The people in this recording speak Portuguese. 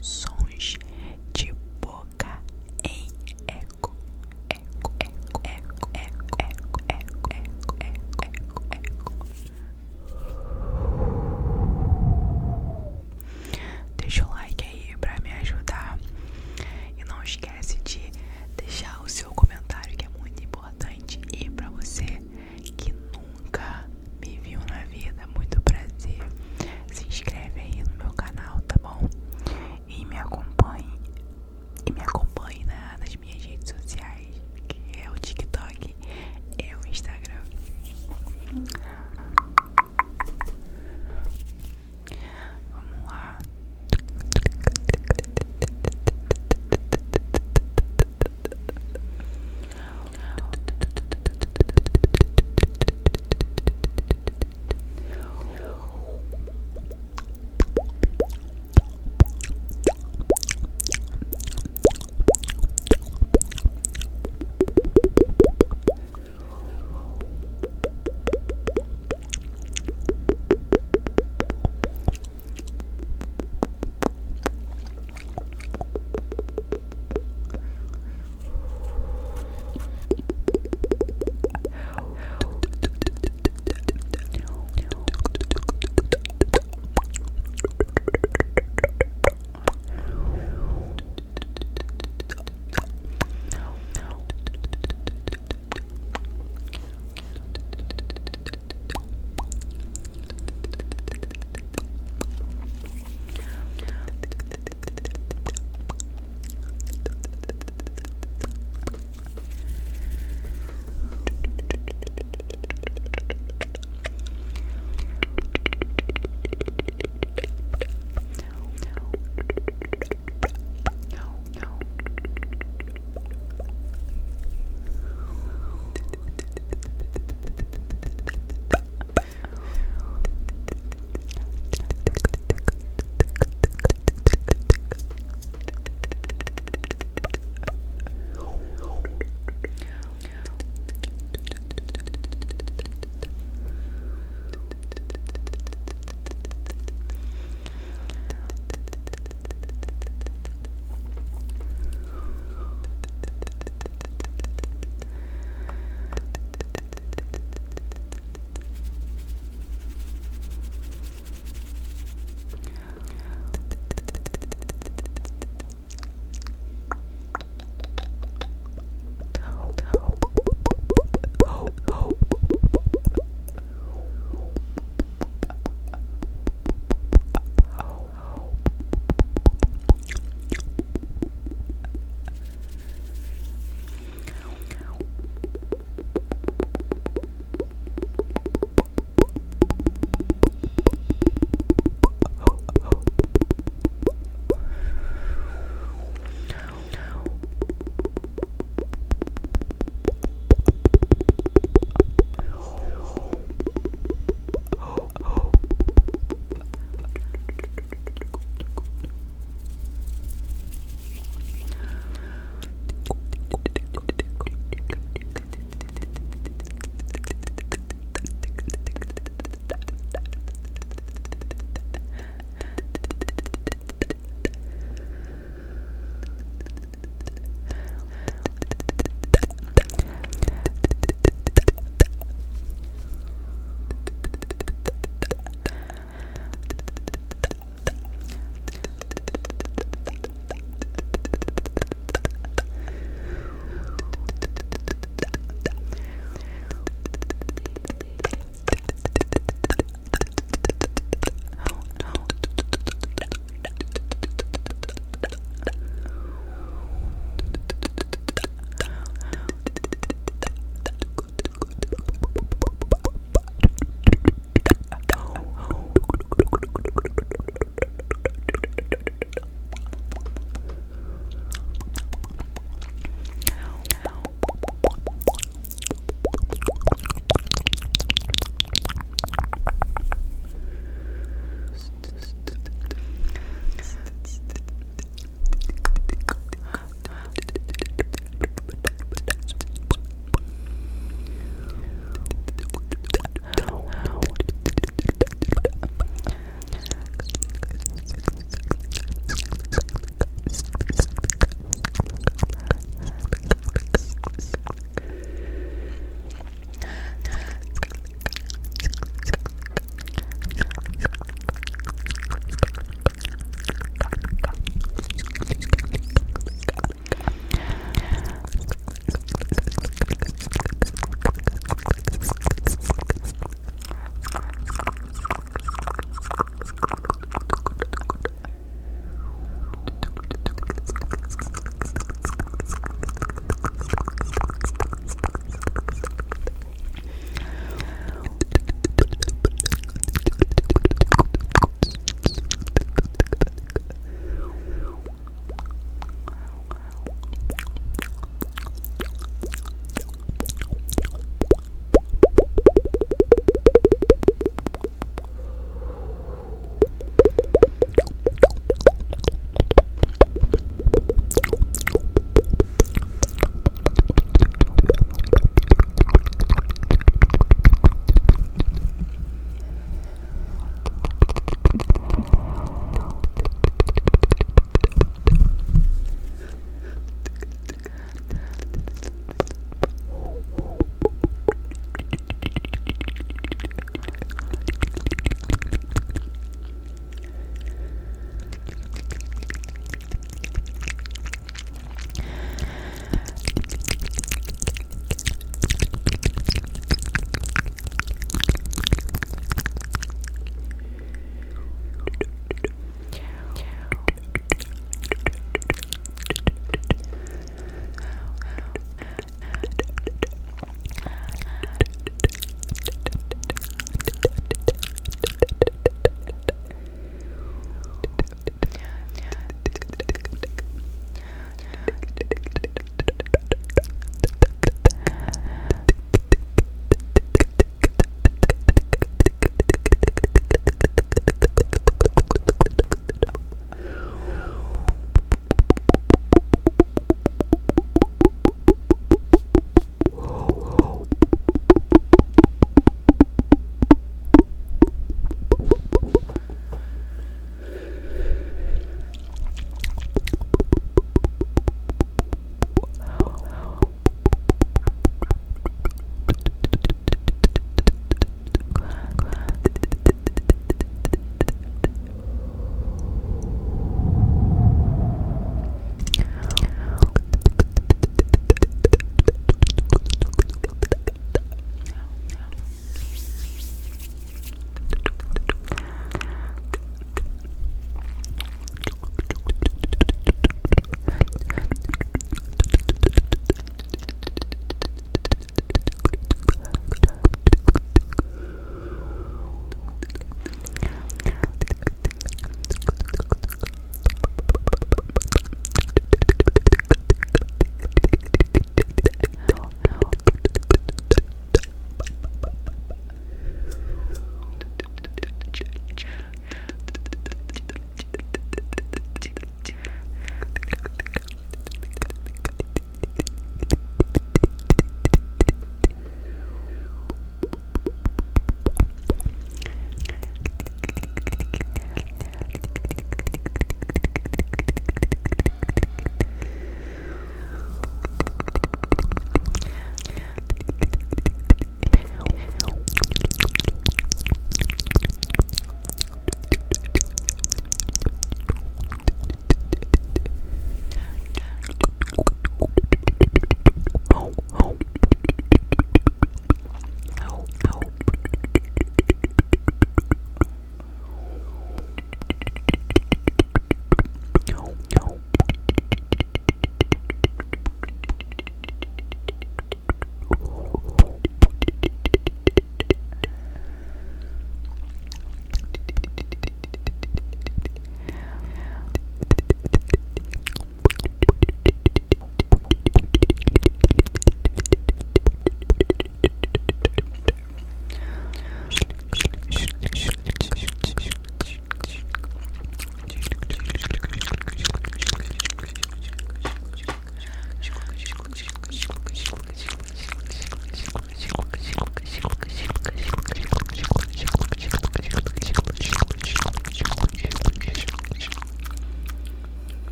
sons.